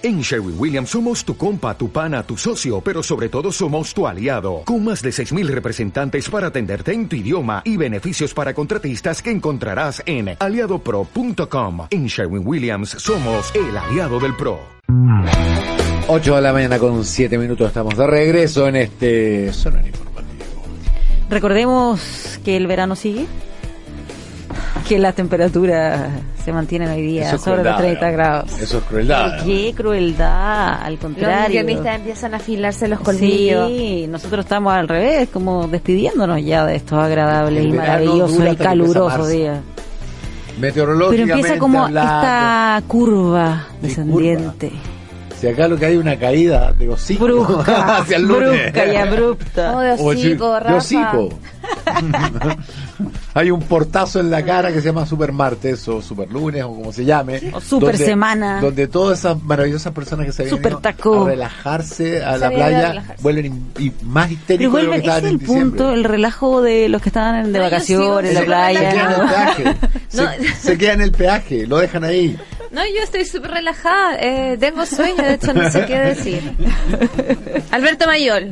En Sherwin Williams somos tu compa, tu pana, tu socio, pero sobre todo somos tu aliado, con más de 6.000 representantes para atenderte en tu idioma y beneficios para contratistas que encontrarás en aliadopro.com. En Sherwin Williams somos el aliado del PRO. 8 de la mañana con 7 minutos estamos de regreso en este sonar informativo. Recordemos que el verano sigue, que las temperaturas se mantienen hoy día es sobre los crueldad, 30 ¿no? grados. Eso es crueldad. Qué crueldad, al Los contrario. guionistas empiezan a afilarse los colmillos. Sí, nosotros estamos al revés, como despidiéndonos ya de estos agradables El y maravillosos y calurosos días. Pero Meteorológicamente empieza como hablando, esta curva Sí, descendiente. Si acá lo que hay es una caída de hocico Brusca, hacia el lunes. brusca y abrupta. Oh, de O hocico, de Rafa. hocico. hay un portazo en la cara que se llama Super Martes o Super Lunes o como se llame. O Super donde- Semana. Donde todas esas maravillosas personas que se habían Super ido taco. a relajarse a Se la playa relajarse. vuelven y, y más Pero histéricos de lo que estaban es en el punto, diciembre. el relajo de los que estaban de No, vacaciones en la súper se queda en el playa. peaje. Se, No. se queda en el peaje, lo dejan ahí. No, yo estoy súper relajada. Eh, tengo sueño, de hecho no sé qué decir. Alberto Mayol.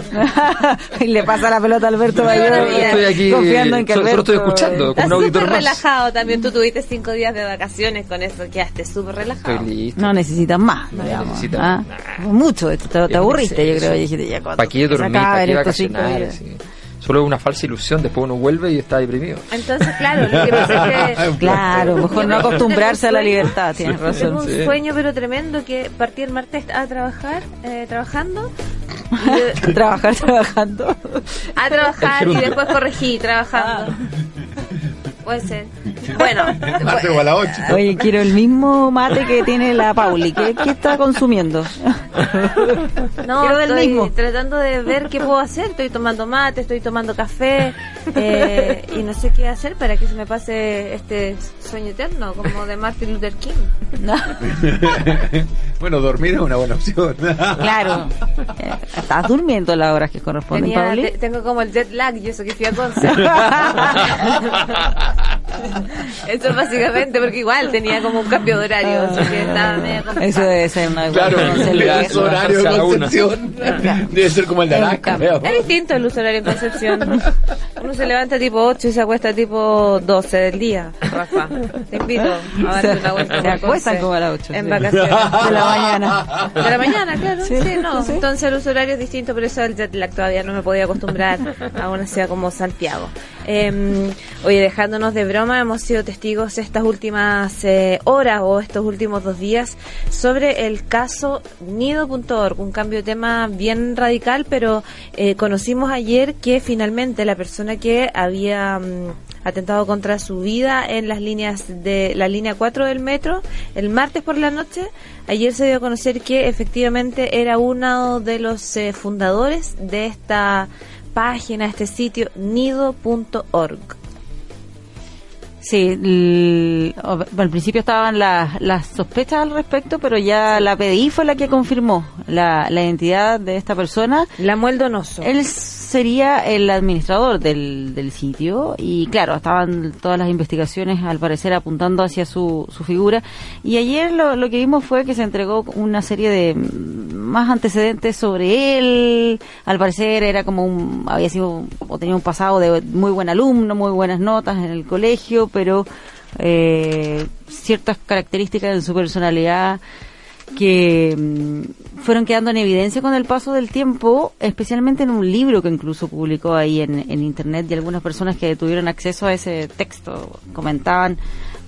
y le pasa la pelota a Alberto maravilla. Estoy aquí, confiando en que solo- solo Alberto estoy escuchando. Estás súper relajado también. Tú tuviste cinco días de vacaciones con eso. Quedaste súper relajado. Estoy listo. No necesitan más, No digamos. necesitan ¿ah? Mucho, esto, te, te aburriste, yo creo. y dijiste, ya, ¿cuándo ¿Para qué dormir? ¿Para qué vacacionar? Sí. Solo es una falsa ilusión. Después uno vuelve y está deprimido. Entonces, claro, lo que pasa es que... Claro, mejor no acostumbrarse a la libertad, tienes Tengo razón. un Sí. sueño pero tremendo que partí el martes a trabajar, eh, trabajando, y- Trabajar trabajando. a trabajar y después corregí trabajando. Puede ser. Bueno, o a 8. Oye, quiero el mismo mate que tiene la Pauli. ¿Qué, qué está consumiendo? no, quiero estoy mismo. tratando de ver qué puedo hacer. Estoy tomando mate, estoy tomando café eh, y no sé qué hacer para que se me pase este sueño eterno como de Martin Luther King. bueno, dormir es una buena opción. Claro. Eh, Estás durmiendo las horas que corresponden, Tenía- Pauli. te- tengo como el jet lag y eso que fui a Conce. Eso básicamente, porque igual tenía como un cambio de horario, así que estaba medio. Eso debe ser una Claro, el uso horario de. Concepción debe ser como el de Alaska. Es distinto el uso horario en Concepción. Uno se levanta tipo 8 y se acuesta tipo 12 del día, Rafa. Te invito a darte una vuelta. Se acuestan como a las 8. En vacaciones. De la mañana. De la mañana, claro. Sí, Sí, no. sí. Entonces el uso horario es distinto, pero eso del jet lag todavía no me podía acostumbrar a una ciudad como Santiago. Eh, oye, dejándonos de broma, hemos sido testigos estas últimas eh, horas o estos últimos dos días sobre el caso nido.org, un cambio de tema bien radical, pero eh, conocimos ayer que finalmente la persona que había mm, atentado contra su vida en las líneas de la línea 4 del metro el martes por la noche. Ayer se dio a conocer que efectivamente era uno de los eh, fundadores de esta página, este sitio nido.org. Sí, al principio estaban las, las sospechas al respecto, pero ya la PDI fue la que confirmó la, la identidad de esta persona. Lamuel Donoso. Él sería el administrador del, del sitio. Y claro, estaban todas las investigaciones al parecer apuntando hacia su, su figura. Y ayer lo, lo que vimos fue que se entregó una serie de más antecedentes sobre él, al parecer era como un, había sido o tenía un pasado de muy buen alumno, muy buenas notas en el colegio, pero eh, ciertas características en su personalidad que mm, fueron quedando en evidencia con el paso del tiempo, especialmente en un libro que incluso publicó ahí en, en internet y algunas personas que tuvieron acceso a ese texto comentaban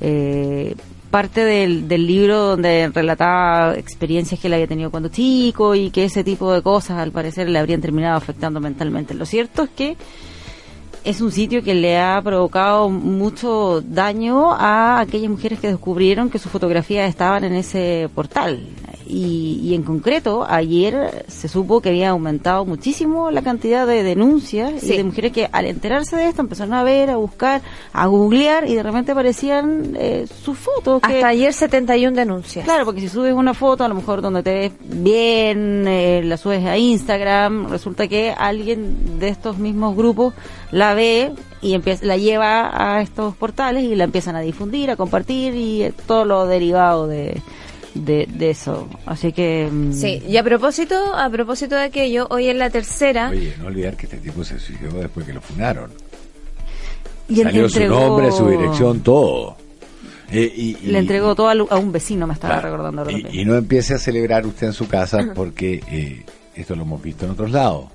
eh, parte del, del libro donde relataba experiencias que él había tenido cuando chico y que ese tipo de cosas al parecer le habrían terminado afectando mentalmente. Lo cierto es que es un sitio que le ha provocado mucho daño a aquellas mujeres que descubrieron que sus fotografías estaban en ese portal. Y, y en concreto, ayer se supo que había aumentado muchísimo la cantidad de denuncias Sí. y de mujeres que al enterarse de esto empezaron a ver, a buscar, a googlear y de repente aparecían eh, sus fotos. que- Hasta ayer 71 denuncias. Claro, porque si subes una foto, a lo mejor donde te ves bien, eh, la subes a Instagram, resulta que alguien de estos mismos grupos la ve y empieza, la lleva a estos portales y la empiezan a difundir, a compartir y eh, todo lo derivado de, de, de eso. Así que... mm, Sí, y a propósito, a propósito de aquello, hoy en la tercera, Oye, no olvidar que este tipo se suicidó después que lo funaron. y Salió su entregó- nombre, su dirección, todo. Eh, y, y- Le entregó todo a, un vecino, me estaba Claro, recordando. y no empiece a celebrar usted en su casa porque eh, esto lo hemos visto en otros lados.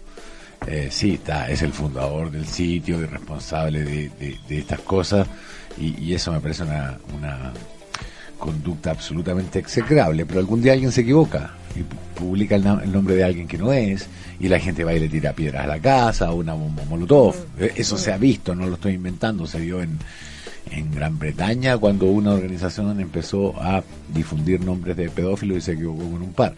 Eh, sí, está, es el fundador del sitio y responsable de, estas cosas y, eso me parece una, una conducta absolutamente execrable, pero algún día alguien se equivoca y pu- publica el nombre de alguien que no es y la gente va y le tira piedras a la casa o una bomba molotov. Eh, Eso se ha visto, no lo estoy inventando, se vio en, en Gran Bretaña cuando una organización empezó a difundir nombres de pedófilos y se equivocó con un par.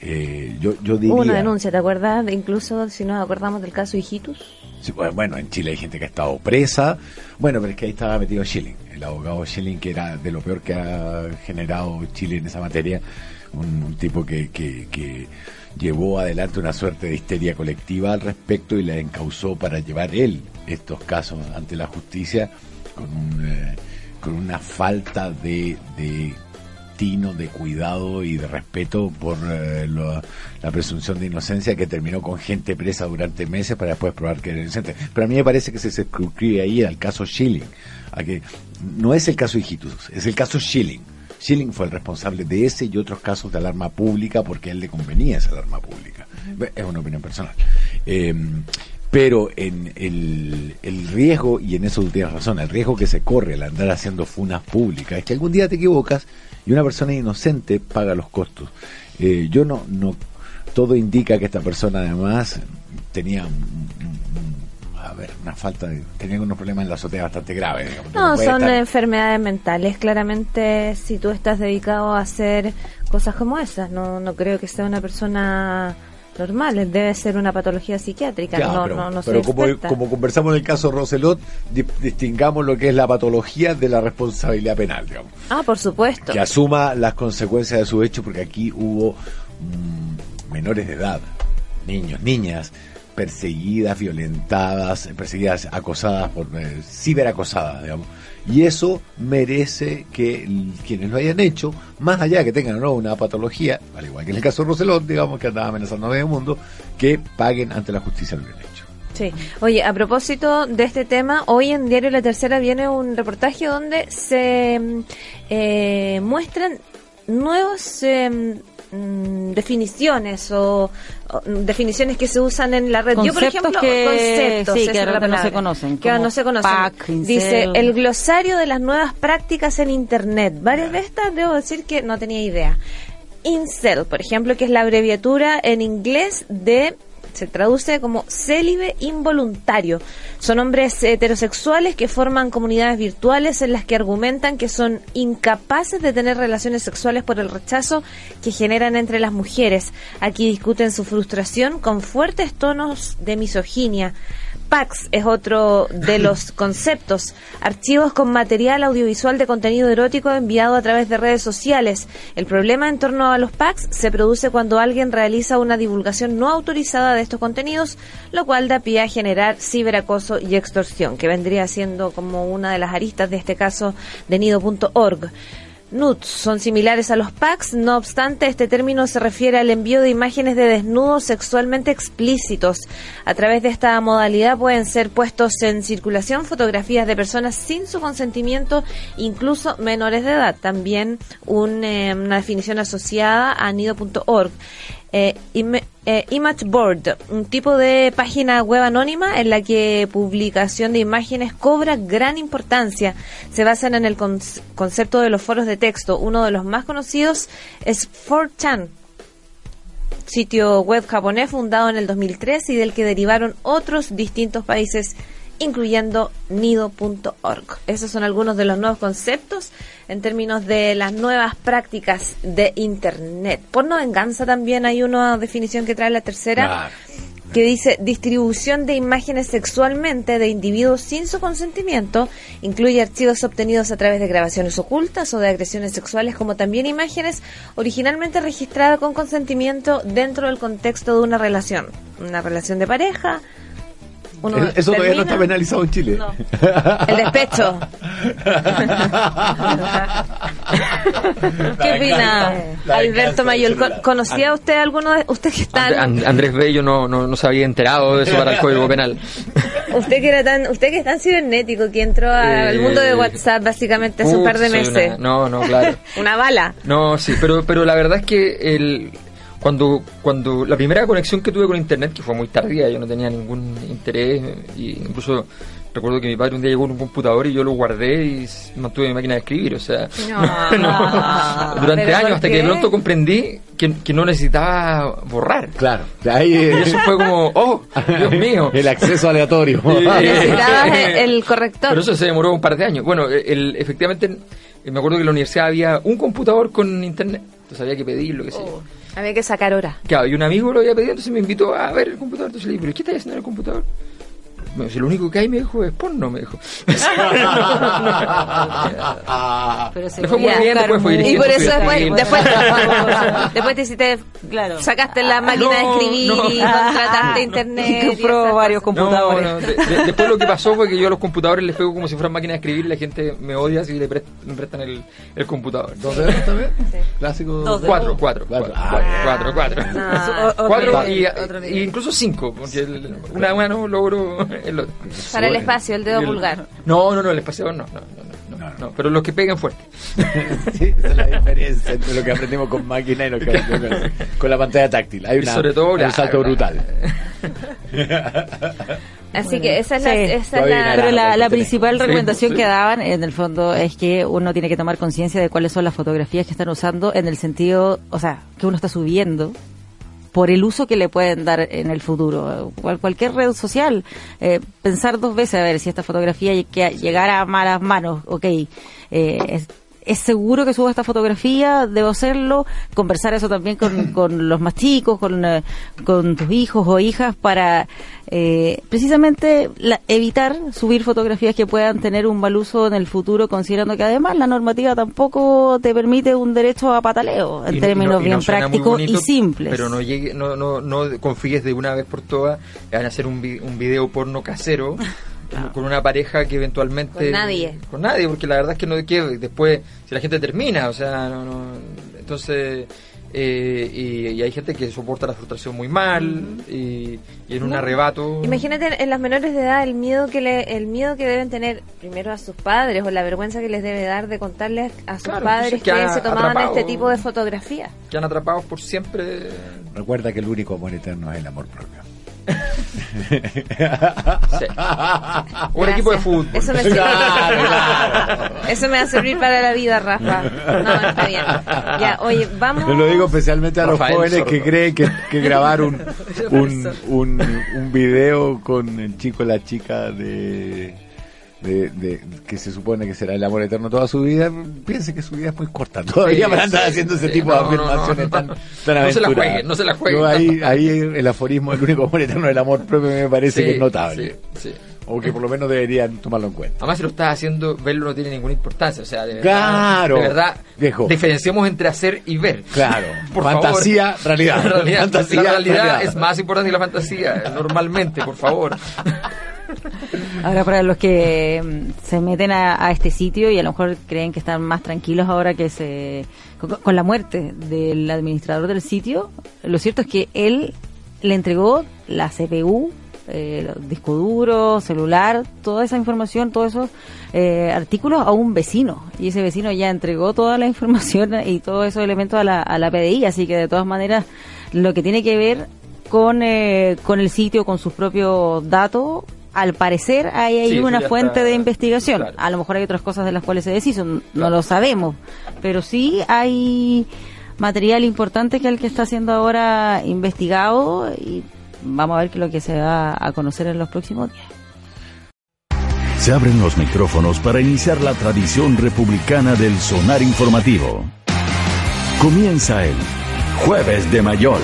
Eh, yo, yo diría... hubo una denuncia, ¿te acuerdas? De incluso si nos acordamos del caso Hijitus. Sí, bueno, en Chile hay gente que ha estado presa. Bueno, pero es que ahí estaba metido Schilling, el abogado Schilling, que era de lo peor que ha generado Chile en esa materia. Un, un tipo que, que, que llevó adelante una suerte de histeria colectiva al respecto y la encausó para llevar él estos casos ante la justicia con, un, eh, con una falta de, de tino, de cuidado y de respeto por eh, lo- la presunción de inocencia que terminó con gente presa durante meses para después probar que era inocente. Pero a mí me parece que se circunscribe ahí al caso Schilling. A que no es el caso Hijitus, es el caso Schilling. Schilling fue el responsable de ese y otros casos de alarma pública porque a él le convenía esa alarma pública. Es una opinión personal. Eh, pero en el, el riesgo, y en eso tú tienes razón, el riesgo que se corre al andar haciendo funas públicas es que algún día te equivocas y una persona inocente paga los costos. Eh, yo no, no, todo indica que esta persona además tenía, a ver, una falta de, tenía unos problemas en la azotea bastante graves. digamos. No, son estar- enfermedades mentales. Claramente, si tú estás dedicado a hacer cosas como esas, no, no creo que sea una persona normal. Debe ser una patología psiquiátrica. Ya, no, pero, no, no pero como, como conversamos en el caso Roselot, di- distingamos lo que es la patología de la responsabilidad penal, digamos. Ah, por supuesto. que asuma las consecuencias de su hecho, porque aquí hubo mm, menores de edad, niños, niñas, perseguidas, violentadas, perseguidas, acosadas, por eh, ciberacosadas, digamos. Y eso merece que quienes lo hayan hecho, más allá de que tengan o no una patología, al igual que en el caso de Roselot, digamos, que andaba amenazando a medio mundo, que paguen ante la justicia lo que han hecho. Sí. Oye, a propósito de este tema, hoy en Diario La Tercera viene un reportaje donde se eh, muestran nuevas eh, mm, definiciones o, o, mm, definiciones que se usan en la red. Yo, por Conceptos ejemplo, que- conceptos, sí, que no se conocen, Que no se conocen. pack. Dice el glosario de las nuevas prácticas en Internet. Varias de estas debo decir que no tenía idea. Incel, por ejemplo, que es la abreviatura en inglés de se traduce como célibe involuntario. Son hombres heterosexuales que forman comunidades virtuales en las que argumentan que son incapaces de tener relaciones sexuales por el rechazo que generan entre las mujeres. Aquí discuten su frustración con fuertes tonos de misoginia. PAX es otro de los conceptos. Archivos con material audiovisual de contenido erótico enviado a través de redes sociales. El problema en torno a los PAX se produce cuando alguien realiza una divulgación no autorizada de estos contenidos, lo cual da pie a generar ciberacoso y extorsión, que vendría siendo como una de las aristas de este caso de nido.org. Nudes son similares a los packs, no obstante, este término se refiere al envío de imágenes de desnudos sexualmente explícitos. A través de esta modalidad pueden ser puestos en circulación fotografías de personas sin su consentimiento, incluso menores de edad. También eh, una definición asociada a nido.org. Eh, eh, Image Board, un tipo de página web anónima en la que publicación de imágenes cobra gran importancia. Se basan en el conce- concepto de los foros de texto. Uno de los más conocidos es 4chan, sitio web japonés fundado en el 2003 y del que derivaron otros distintos países incluyendo nido.org. Esos son algunos de los nuevos conceptos en términos de las nuevas prácticas de Internet. Porno venganza también hay una definición que trae la tercera Claro. que dice distribución de imágenes sexualmente de individuos sin su consentimiento, incluye archivos obtenidos a través de grabaciones ocultas o de agresiones sexuales, como también imágenes originalmente registradas con consentimiento dentro del contexto de una relación, una relación de pareja, uno Eso todavía no está penalizado en Chile. No. El despecho. ¿Qué opina Alberto Mayol? ¿Conocía usted alguno de usted que está And- And- Andrés Bello no, no, no se había enterado de eso para el Código Penal. usted que era tan usted que es tan cibernético que entró al Eh, mundo de WhatsApp básicamente hace un par de meses? una- no, no, claro. Una bala. No, sí, pero, pero la verdad es que el, cuando, cuando la primera conexión que tuve con internet, que fue muy tardía, yo no tenía ningún interés, y incluso recuerdo que mi padre un día llegó con un computador y yo lo guardé y mantuve mi máquina de escribir, o sea, No. no. durante ¿Pero años hasta que de pronto comprendí que, que no necesitaba borrar. Claro. Y eh, eso fue como, oh, Dios mío. El acceso aleatorio. Necesitabas el, corrector. Pero eso se demoró un par de años. Bueno, el, efectivamente, me acuerdo que en la universidad había un computador con internet. Entonces había que pedirlo, qué sé. Había que sacar hora. Claro, y un amigo lo había pedido, entonces me invitó a ver el computador. Entonces le dije, ¿pero qué estás haciendo en el computador? Me dice, lo único que hay, me dijo, es porno, me dijo. Pero se Le fue muy bien, después fue Y por eso después, después, después te hiciste, Claro. sacaste la máquina de escribir no. y contrataste internet. Y compró varios computadores. No, no, de- de- después lo que pasó fue que yo a los computadores les pego como si fueran máquinas de escribir y la gente me odia si le prest- me prestan el, el computador. ¿Dos dedos también? Clásico. Dos Cuatro, cuatro, Cuatro. cuatro, Ah, cuatro, cuatro. Ah. Cuatro y incluso cinco, porque el- una mano logro el. Para el espacio, el dedo El- pulgar. No, no, no, el espaciador no, no, no, no, no, No, no, pero los que peguen fuerte. Sí, esa es la diferencia entre lo que aprendimos con máquina y lo que aprendimos con, con la pantalla táctil. Hay una, sobre todo hay un salto brutal. Así que esa es la, Sí. esa es la. Pero la, principal Sí, recomendación sí. que daban, en el fondo, es que uno tiene que tomar conciencia de cuáles son las fotografías que están usando en el sentido, o sea, que uno está subiendo por el uso que le pueden dar en el futuro. Cual- cualquier red social, eh, pensar dos veces a ver si esta fotografía llegara a malas manos, ok, eh, es, seguro que subo esta fotografía, debo hacerlo, conversar eso también con, con los más chicos, con, eh, con tus hijos o hijas para eh, precisamente la- evitar subir fotografías que puedan tener un mal uso en el futuro, considerando que además la normativa tampoco te permite un derecho a pataleo en Y- y términos no- y no bien prácticos y simples. Pero no llegue, no, no, no confíes de una vez por todas en hacer un, un video porno casero con una pareja que eventualmente Con nadie. con nadie porque la verdad es que no que después si la gente termina o sea no, no entonces eh, y, y hay gente que soporta la frustración muy mal y, y en un No. arrebato Imagínate en las menores de edad el miedo que le, el miedo que deben tener primero a sus padres o la vergüenza que les debe dar de contarles a sus Claro, padres que se tomaban este tipo de fotografías. quedan atrapados por siempre Recuerda que el único amor eterno es el amor propio. Sí. un equipo de fútbol Eso me, sirve. Claro, claro. Eso me va a servir para la vida, Rafa. No, está bien. Ya, oye, vamos. Te lo digo especialmente a los jóvenes Sordo. que creen que, que grabar un, un, un, un video con el chico o la chica de, de, de- que se supone que será el amor eterno toda su vida, piense que su vida es muy corta todavía Sí, para andar sí, haciendo ese sí. tipo de No, no, no, afirmaciones tan, tan No se la jueguen, no se la jueguen. Ahí, ahí el aforismo el único amor eterno del amor propio me parece que es notable. O que por lo menos deberían tomarlo en cuenta. Además, si lo estás haciendo, verlo no tiene ninguna importancia. O sea, de verdad, Claro, de verdad viejo. diferenciemos entre hacer y ver. Claro, Por fantasía, favor. realidad. La realidad, Fantasía, la realidad realidad. es más importante que la fantasía, normalmente, por favor. Ahora, para los que mm, se meten a, a este sitio y a lo mejor creen que están más tranquilos ahora que se con, la muerte del administrador del sitio, lo cierto es que él le entregó la CPU, eh, disco duro, celular, toda esa información, todos esos eh, artículos a un vecino. Y ese vecino ya entregó toda la información y todos esos elementos a la, a la PDI. Así que de todas maneras, lo que tiene que ver con, eh, con el sitio, con sus propios datos, al parecer ahí hay Sí, una fuente está de investigación. claro. A lo mejor hay otras cosas de las cuales se deshizo, no Claro. lo sabemos. Pero sí hay material importante que es el que está siendo ahora investigado y vamos a ver qué es lo que se va a conocer en los próximos días. Se abren los micrófonos para iniciar la tradición republicana del sonar informativo. Comienza el Jueves de Mayol.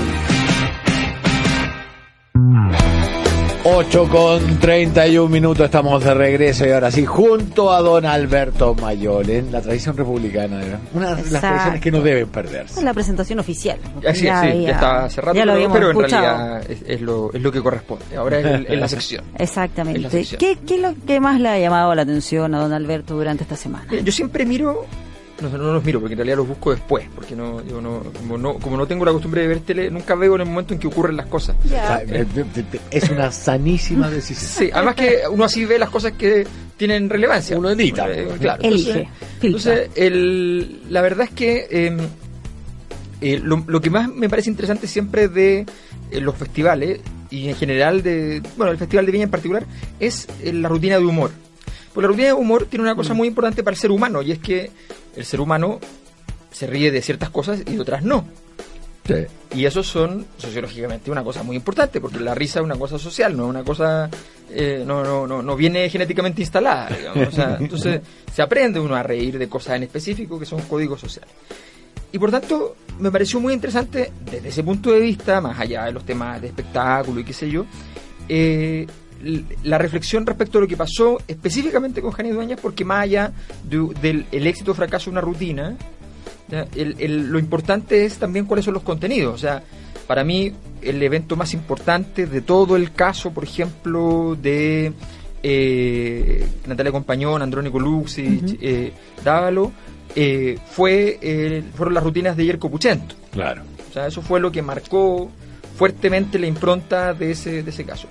8 con 31 minutos, estamos de regreso y ahora sí, junto a don Alberto Mayol en la tradición republicana, una de las Exacto. tradiciones que no deben perderse. Es la presentación oficial. Así Ya es, sí, ya está hace rato, ya lo pero, en realidad es, es lo, es lo que corresponde. Ahora es, el- la sección. La Exactamente. sección. ¿Qué, ¿Qué es lo que más le ha llamado la atención a don Alberto durante esta semana? Mira, Yo siempre miro, no, no los miro porque en realidad los busco después, porque no, yo no, como no, como no tengo la costumbre de ver tele, nunca veo en el momento en que ocurren las cosas. Ah, eh, Es una sanísima decisión. Sí, además que uno así ve las cosas que tienen relevancia. Uno edita. Eh, claro. Elige, Entonces, el, la verdad es que eh, eh, lo, lo que más me parece interesante siempre de eh, los festivales y en general de, bueno, el Festival de Viña en particular, es eh, la rutina de humor. Pues la rutina de humor tiene una cosa muy importante para el ser humano y es que el ser humano se ríe de ciertas cosas y de otras no. Y eso son sociológicamente una cosa muy importante, porque la risa es una cosa social, no es una cosa, eh, no, no, no, no viene genéticamente instalada. digamos. O sea, entonces se aprende uno a reír de cosas en específico que son códigos sociales. Y por tanto, me pareció muy interesante desde ese punto de vista, más allá de los temas de espectáculo y qué sé yo, eh, la reflexión respecto a lo que pasó específicamente con Jani Dueñas, porque más allá de- del el éxito o fracaso de una rutina, ¿ya? El- el- lo importante es también cuáles son los contenidos. O sea, para mí el evento más importante de todo el caso, por ejemplo, de eh, Natalia Compañón, Andrónico Luxi, eh, Dávalo, eh, fue, eh, fueron las rutinas de Yerko Puchento. Claro. O sea, eso fue lo que marcó fuertemente la impronta de ese, de ese caso.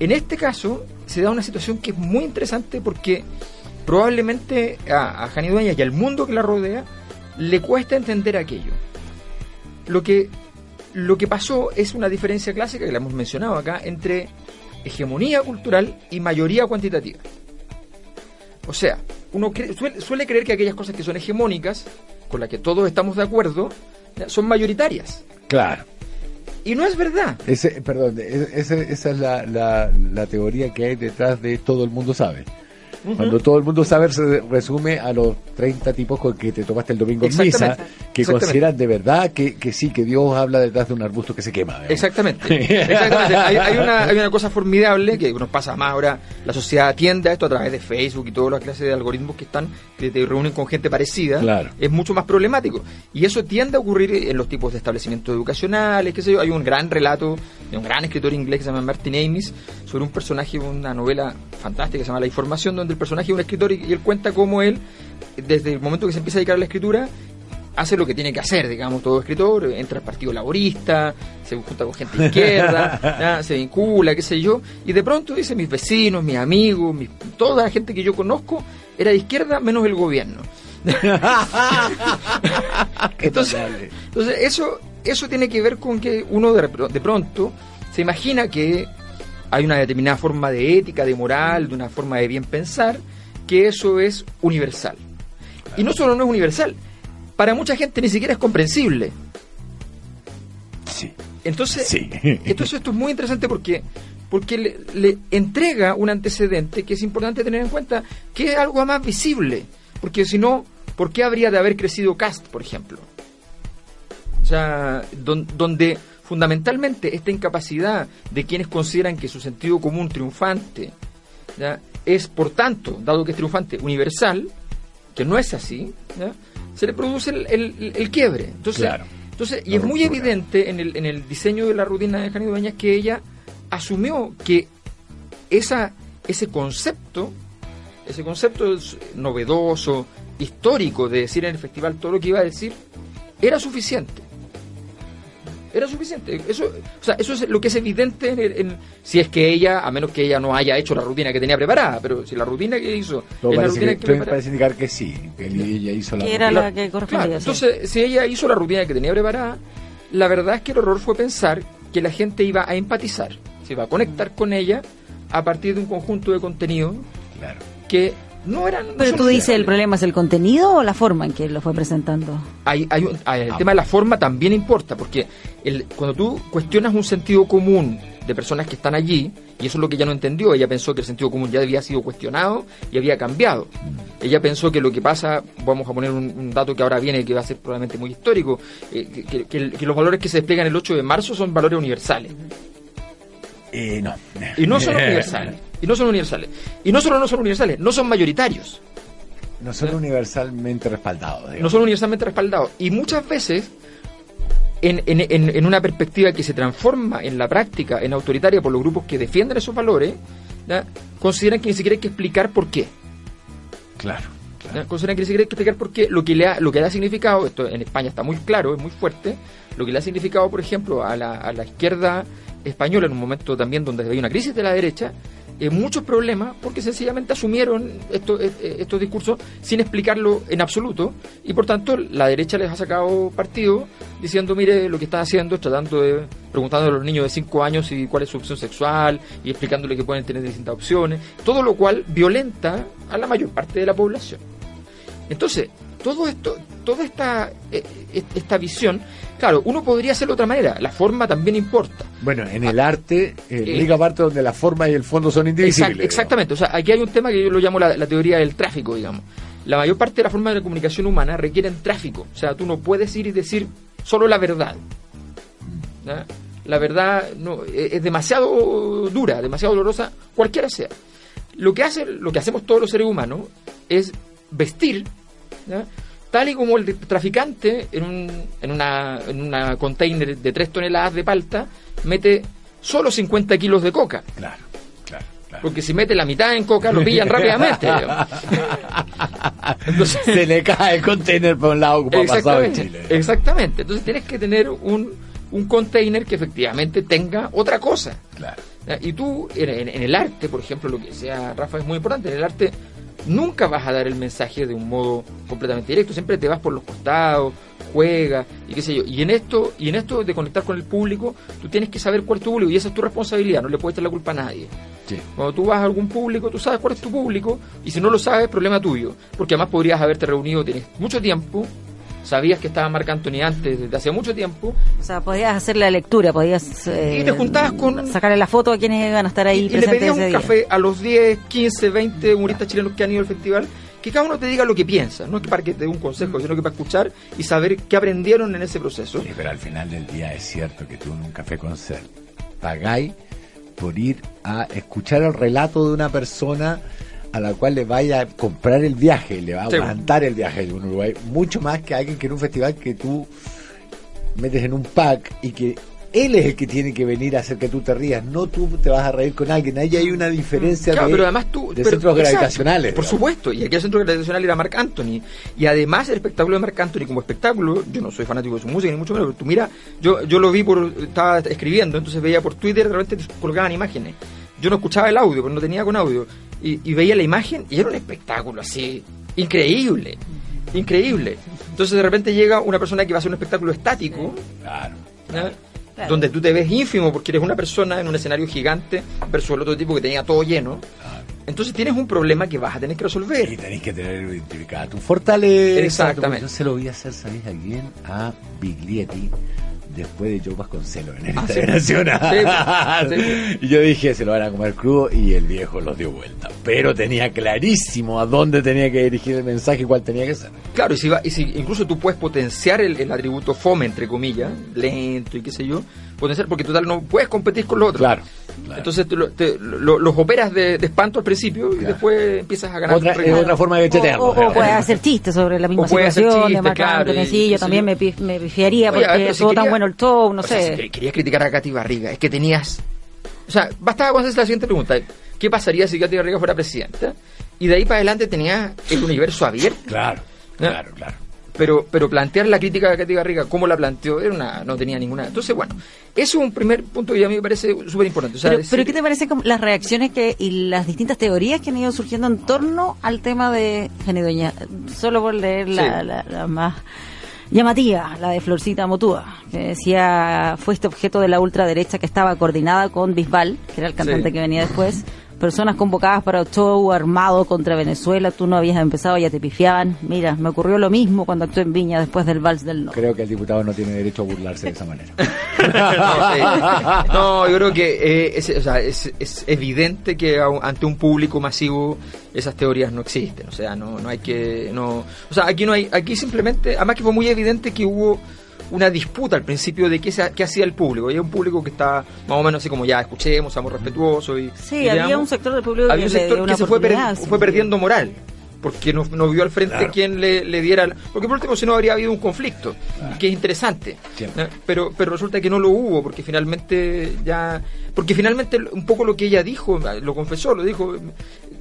En este caso se da una situación que es muy interesante porque probablemente a, a Jani y al mundo que la rodea le cuesta entender aquello. Lo que, lo que pasó es una diferencia clásica, que la hemos mencionado acá, entre hegemonía cultural y mayoría cuantitativa. O sea, uno cree- suele, creer que aquellas cosas que son hegemónicas, con las que todos estamos de acuerdo, son mayoritarias. Claro. Y no es verdad. Ese, perdón, ese- esa es la, la, la teoría que hay detrás de todo el mundo sabe. Cuando todo el mundo sabe se resume a los 30 tipos con que te tomaste el domingo en misa, que consideran de verdad que, que sí, que Dios habla detrás de un arbusto que se quema. digamos. Exactamente. Exactamente. Hay, hay una, hay una cosa formidable que nos pasa más ahora. La sociedad atiende a esto a través de Facebook y todas las clases de algoritmos que están, que te reúnen con gente parecida. Claro. Es mucho más problemático. Y eso tiende a ocurrir en los tipos de establecimientos educacionales, qué sé yo. Hay un gran relato de un gran escritor inglés que se llama Martin Amis sobre un personaje, una novela fantástica que se llama La Información, donde el personaje es un escritor y, y él cuenta cómo él, desde el momento que se empieza a dedicar a la escritura, hace lo que tiene que hacer, digamos, todo escritor, entra al Partido Laborista, se junta con gente izquierda, ¿ya? se vincula, qué sé yo, y de pronto dice, mis vecinos, mis amigos, mis- toda la gente que yo conozco era de izquierda menos el gobierno. entonces, entonces eso, eso tiene que ver con que uno de, de pronto se imagina que hay una determinada forma de ética, de moral, de una forma de bien pensar, que eso es universal. Y no solo no es universal, para mucha gente ni siquiera es comprensible. Sí. Entonces, Sí. entonces esto es muy interesante porque porque le, le entrega un antecedente que es importante tener en cuenta, que es algo más visible. Porque si no, ¿por qué habría de haber crecido Cast, por ejemplo? O sea, don- donde fundamentalmente esta incapacidad de quienes consideran que su sentido común triunfante ¿ya? es, por tanto, dado que es triunfante, universal, que no es así, ¿ya? se le produce el, el- el quiebre. Entonces, Claro. entonces y La es muy evidente en el, en el diseño de la rutina de Jani Dueñas que ella asumió que esa, ese concepto, ese concepto novedoso, histórico de decir en el festival todo lo que iba a decir, era suficiente. Era suficiente. Eso, o sea, eso es lo que es evidente en, el- en- si es que ella, a menos que ella no haya hecho la rutina que tenía preparada, pero si la rutina que hizo Todo es la parece, rutina que, que todo prepara- parece indicar que sí, que ella hizo la Que era la que correspondía. Claro, sí. entonces, si ella hizo la rutina que tenía preparada, la verdad es que el error fue pensar que la gente iba a empatizar, se iba a conectar con ella a partir de un conjunto de contenidos Claro. que no eran... no Pero tú dices, ¿el problema es el contenido o la forma en que lo fue presentando? Hay, hay un- hay- el Ah. tema de la forma también importa, porque el, cuando tú cuestionas un sentido común de personas que están allí, y eso es lo que ella no entendió, ella pensó que el sentido común ya había sido cuestionado y había cambiado. Ella pensó que lo que pasa, vamos a poner un, un dato que ahora viene, que va a ser probablemente muy histórico, eh, que, que- que el- que los valores que se despliegan el 8 de marzo son valores universales. Eh, no. Y no son universales. Y no son universales. Y no solo no son universales, no son mayoritarios. No son universalmente respaldados. digamos. No son universalmente respaldados. Y muchas veces, en, en, en, en una perspectiva que se transforma en la práctica en autoritaria por los grupos que defienden esos valores, consideran que ni siquiera hay que explicar por qué. Claro. ¿ya? Consideran que ni siquiera hay que explicar por qué. Lo que le ha, lo que le ha significado, esto en España está muy claro, es muy fuerte, lo que le ha significado, por ejemplo, a la, a la izquierda española en un momento también donde había una crisis de la derecha, eh, muchos problemas porque sencillamente asumieron esto- eh, eh, estos discursos sin explicarlo en absoluto y por tanto la derecha les ha sacado partido diciendo mire lo que están haciendo tratando de preguntando a los niños de 5 años y cuál es su opción sexual y explicándole que pueden tener distintas opciones todo lo cual violenta a la mayor parte de la población. Entonces, todo esto, toda esta, eh, eh, esta visión, claro, uno podría hacerlo de otra manera, la forma también importa. Bueno, en el arte, eh, la Eh, única parte donde la forma y el fondo son indivisibles. Exact- exactamente, o sea, aquí hay un tema que yo lo llamo la, la teoría del tráfico, digamos. La mayor parte de la forma de la comunicación humana requieren tráfico, o sea, tú no puedes ir y decir solo la verdad. La verdad no, es, es demasiado dura, demasiado dolorosa, cualquiera sea. Lo que, hace, lo que hacemos todos los seres humanos es vestir, ¿ya? tal y como el traficante en un en una, en una container de 3 toneladas de palta mete solo 50 kilos de coca. Claro, claro, claro. Porque si mete la mitad en coca lo pillan rápidamente. Entonces- Se le cae el container por un lado como ha pasado en exactamente, Chile. exactamente. Entonces tienes que tener un, un container que efectivamente tenga otra cosa. Claro. Y tú, en, en- en el arte, por ejemplo, lo que sea, Rafa, es muy importante. En el arte nunca vas a dar el mensaje de un modo completamente directo. Siempre te vas por los costados, juegas y qué sé yo. Y en esto, y en esto de conectar con el público, tú tienes que saber cuál es tu público y esa es tu responsabilidad. No le puedes echar la culpa a nadie. Sí. Cuando tú vas a algún público, tú sabes cuál es tu público y si no lo sabes, problema tuyo. Porque además podrías haberte reunido, tienes mucho tiempo, sabías que estaba Marc Anthony antes, desde hace mucho tiempo, O sea, podías hacer la lectura, podías eh, Y te juntabas con- sacarle la foto a quienes iban a estar ahí y, y le pedías un día. café a los 10, 15, 20 humoristas chilenos que han ido al festival, que cada uno te diga lo que piensa, no es que para que te dé un consejo, sino que para escuchar y saber qué aprendieron en ese proceso. Sí, pero al final del día es cierto que tú en un café concert pagáis por ir a escuchar el relato de una persona a la cual le vaya a comprar el viaje, le va a aguantar el viaje de un Uruguay, mucho más que alguien que en un festival que tú metes en un pack y que él es el que tiene que venir a hacer que tú te rías, no tú te vas a reír con alguien, ahí hay una diferencia Claro, de, pero además tú. de pero- centros exacto, gravitacionales. Por supuesto, y aquí el centro gravitacional era Marc Anthony. Y además el espectáculo de Marc Anthony como espectáculo, yo no soy fanático de su música ni mucho menos, pero tú mira, yo, yo lo vi por. Estaba escribiendo, entonces veía por Twitter, de repente colgaban imágenes. Yo no escuchaba el audio, pero no tenía con audio. Y, y veía la imagen y era un espectáculo así, increíble. Increíble. Entonces de repente llega una persona que va a hacer un espectáculo estático. Claro. ¿ya? Claro. donde tú te ves ínfimo porque eres una persona en un escenario gigante versus el otro tipo que tenía todo lleno. Entonces tienes un problema que vas a tener que Y resolver. tenéis que tener identificada tu fortaleza. Exactamente. Yo se lo voy a hacer, ¿sabéis a quién? A Biglietti, después de Joe Vasconcelos en el Ah, Estadio sí. Nacional. Sí, sí. Y yo dije, se lo van a comer crudo, y el viejo los dio vuelta. Pero tenía clarísimo a dónde tenía que dirigir el mensaje y cuál tenía que ser. Claro, y si, va- y si incluso tú puedes potenciar el, el atributo fome, entre comillas, lento y qué sé yo, potenciar, porque total no puedes competir con los otros. Claro. claro. Entonces te lo- te- lo- los operas de, de espanto al principio y Claro. después empiezas a ganar. otra, es otra forma de O, o, chetearlo. o puedes hacer chistes sobre la misma O puede hacer situación de chistes, Marc claro, y Sí, yo sé también me, me pifiaría porque pero si tan quería- bueno el show, no O sea, sé. si querías criticar a Katy Barriga, es que tenías. O sea, bastaba con hacer la siguiente pregunta: ¿qué pasaría si Katy Barriga fuera presidenta? Y de ahí para adelante tenía el universo abierto. Claro, ¿Ya? claro, claro. Pero, pero plantear la crítica a Katy Garriga, como la planteó, era una, no tenía ninguna. Entonces, bueno, eso es un primer punto que a mí me parece súper importante. O sea, Pero, decir- pero ¿qué te parece como las reacciones que y las distintas teorías que han ido surgiendo en torno al tema de Genedoña? Solo por leer la, Sí. la- la más llamativa, la de Florcita Motúa, que decía, fue este objeto de la ultraderecha que estaba coordinada con Bisbal, que era el cantante Sí. que venía después, personas convocadas para un show armado contra Venezuela, tú no habías empezado, ya te pifiaban. Mira, me ocurrió lo mismo cuando actué en Viña después del Vals del Norte. Creo que el diputado no tiene derecho a burlarse de esa manera. no. No, yo creo que eh, es, o sea, es, es evidente que a un- ante un público masivo esas teorías no existen. O sea, no, no hay que. No, o sea, aquí no hay. Aquí simplemente. Además que fue muy evidente que hubo una disputa al principio de qué, se- qué hacía el público. Había un público que estaba más o menos así como ya, escuchemos, seamos respetuosos. Y, Sí, y había un sector del público Había que un le sector dio que una se fue, per- perdiendo moral. Porque no, no vio al frente Claro. quien le, le diera. la- Porque por último, si no, habría habido un conflicto. y que es interesante. Siempre. ¿eh? Pero, pero resulta que no lo hubo, porque finalmente ya. Porque finalmente, un poco lo que ella dijo, lo confesó, lo dijo.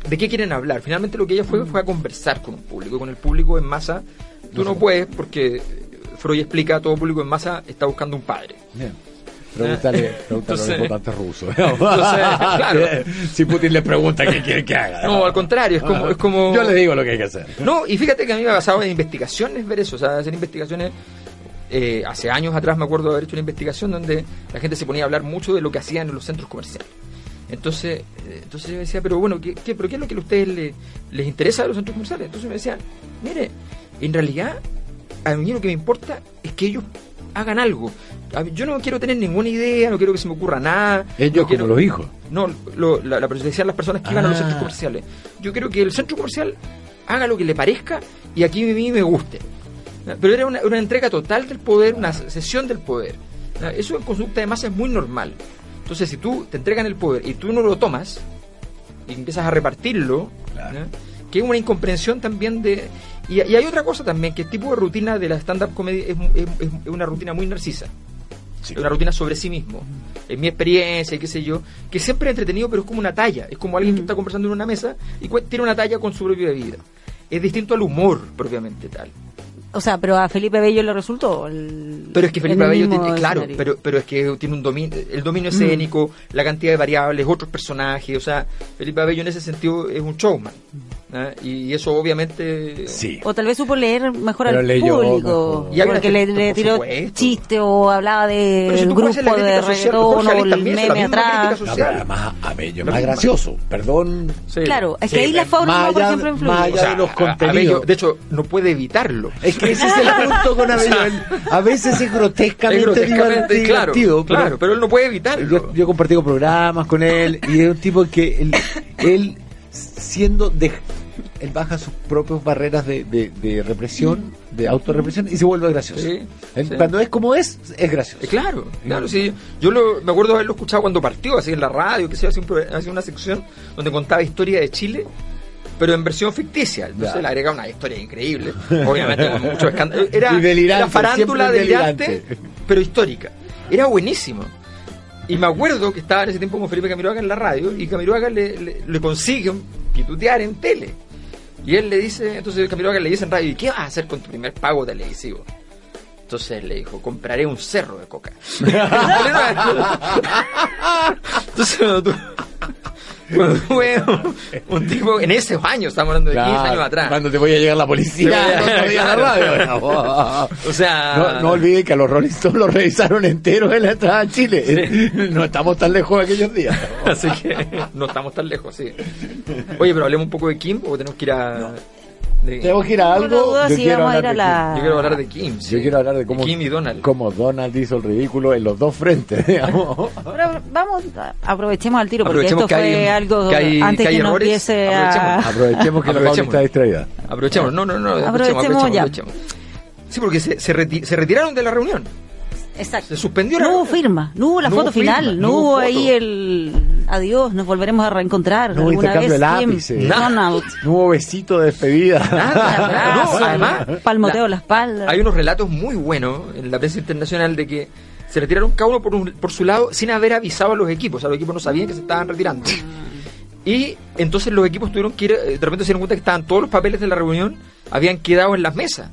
¿De qué quieren hablar? Finalmente, lo que ella fue fue a conversar con un público. Con el público en masa, tú no puedes, porque Freud explica: todo público en masa está buscando un padre. Bien. Pregúntale, pregúntale Entonces- a los votantes rusos. claro. Si Putin le pregunta qué quiere que haga. No, al contrario, es como. Es como Yo le digo lo que hay que hacer. No, y fíjate que a mí me ha pasado en investigaciones ver eso, o sea, hacer investigaciones. eh, hace años atrás me acuerdo de haber hecho una investigación donde la gente se ponía a hablar mucho de lo que hacían en los centros comerciales. Entonces, eh, entonces yo decía, pero bueno, ¿qué, qué, pero ¿qué es lo que a ustedes le- les interesa de los centros comerciales? Entonces me decían, mire, en realidad a mí lo que me importa es que ellos hagan algo. Yo no quiero tener ninguna idea, no quiero que se me ocurra nada. Ellos no como quiero- los hijos. no, lo, la, la decían las personas que iban a los Ah. centros comerciales. Yo quiero que el centro comercial haga lo que le parezca y aquí a mí me guste. Pero era una, una entrega total del poder, una cesión del poder. Eso en conducta de masa es muy normal. Entonces, si tú te entregan el poder y tú no lo tomas y empiezas a repartirlo, que es una incomprensión también de... Y, y hay otra cosa también, que el tipo de rutina de la stand-up comedy es, es- es- es una rutina muy narcisa. Sí. Es una rutina sobre sí mismo. En mi experiencia y qué sé yo, que siempre es entretenido, pero es como una talla. Es como alguien que está conversando en una mesa y tiene una talla con su propia vida. Es distinto al humor propiamente tal. O sea, pero a Felipe Bello le resultó. el- Pero es que Felipe tiene, claro, escenario. pero, pero es que tiene un dominio, el dominio escénico, la cantidad de variables, otros personajes, o sea, Felipe Abello en ese sentido es un showman. ¿Ah? Y eso obviamente... Sí. O tal vez supo leer mejor Pero al leyó público. mejor. Porque le, le tiró chiste o hablaba Pero si grupo de reggaetón o el meme atrás. No, pero además Abello más gracioso. Perdón. Sí. Claro, es Sí, que ahí la más forma, por ejemplo, influye. más allá de los a- a- contenidos. Abello, de hecho, no puede evitarlo. Es que ese es el punto con Abello. A veces es grotescamente, Es grotescamente, divertido, claro, pero- claro, pero él no puede evitarlo. Yo, yo he compartido programas con él y es un tipo que él, él siendo de él baja sus propias barreras de, de, de represión, de autorrepresión y se vuelve gracioso. Sí, Él, sí. Cuando es como es, es gracioso. Eh, claro, claro, sí. Yo lo, me acuerdo haberlo escuchado cuando partió, así en la radio, que se hacía, un una sección donde contaba historia de Chile, pero en versión ficticia. Entonces Ya. le agregaba una historia increíble, obviamente con mucho escándalo. Era, era farándula delirante, pero histórica. Era buenísimo. Y me acuerdo que estaba en ese tiempo con Felipe Camiroaga en la radio y Camiroaga le, le, le consigue pitutear en tele. Y él le dice, entonces Camiroaga le dice en radio, ¿y qué vas a hacer con tu primer pago televisivo? Entonces le dijo, compraré un cerro de coca. Entonces un, tipo, en esos años, estamos hablando de 15 años Claro, atrás. Cuando te voy a llegar la policía, Sí, no te diga la claro. radio. O sea, No, no olviden que a los Rolling Stones los revisaron enteros en la entrada a Chile. No estamos tan lejos de aquellos días. Así que no estamos tan lejos, sí. Oye, pero hablemos un poco de Kim o tenemos que ir a... de- Tenemos que ir a algo. duda, Yo si quiero a ir hablar a de la... Yo quiero hablar de Kim. sí. Yo quiero hablar de cómo, Kim y Donald. cómo Donald hizo el ridículo en los dos frentes, digamos. Pero vamos, aprovechemos al tiro, porque Aprovechemos esto que hay- fue algo que hay- antes que que, hay errores, empiece a... aprovechemos. Aprovechemos que la Aprovechemos. está distraída. Aprovechemos, no, no, no, Aprovechemos ya. Sí, porque se, se, reti- se retiraron de la reunión. Exacto. Se suspendió la No hubo firma, no hubo la No foto hubo firma, final, no no hubo foto. ahí el adiós, nos volveremos a reencontrar. No hubo alguna intercambio de lápices. No hubo besito de despedida. Nada. abrazo, No, además, palmoteo la- la espalda. Hay unos relatos muy buenos en la prensa internacional de que se retiraron cada uno por, un- por su lado sin haber avisado a los equipos. O sea, los equipos no sabían que se estaban retirando. Y entonces los equipos tuvieron que ir, eh, de repente se dieron cuenta que estaban todos los papeles de la reunión, habían quedado en las mesas,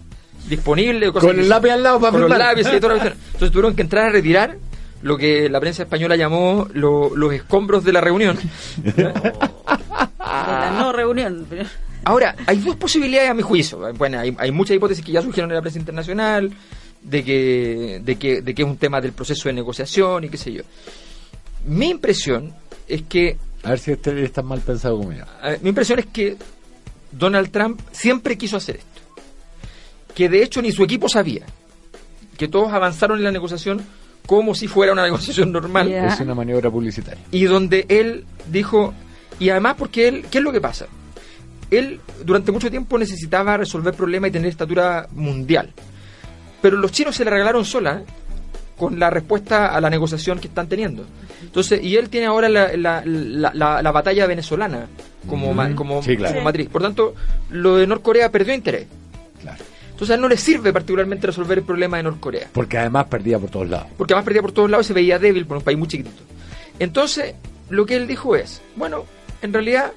disponibles. cosas Con el lápiz al lado para con los firmar. lápices y toda la cuestión. Entonces tuvieron que entrar a retirar lo que la prensa española llamó lo- los escombros de la reunión. De la no reunión. Ahora, hay dos posibilidades a mi juicio. Bueno, hay, hay muchas hipótesis que ya surgieron en la prensa internacional, de que, de, que, de que es un tema del proceso de negociación y qué sé yo. Mi impresión es que, A ver si este es tan mal pensado como yo. eh, mi impresión es que Donald Trump siempre quiso hacer esto. Que de hecho ni su equipo sabía. Que todos avanzaron en la negociación como si fuera una negociación normal. Es una maniobra publicitaria. y donde él dijo, y además porque él, ¿qué es lo que pasa? Él durante mucho tiempo necesitaba resolver problemas y tener estatura mundial. pero los chinos se la regalaron sola con la respuesta a la negociación que están teniendo. Entonces, y él tiene ahora la, la, la, la- la batalla venezolana como, ma- como, Sí, claro. como matriz. Por tanto, lo de Norcorea perdió interés. Claro. Entonces a él no le sirve particularmente resolver el problema de Norcorea. Porque además perdía por todos lados. Porque además perdía por todos lados y se veía débil por un país muy chiquitito. Entonces, lo que él dijo es, bueno, en realidad,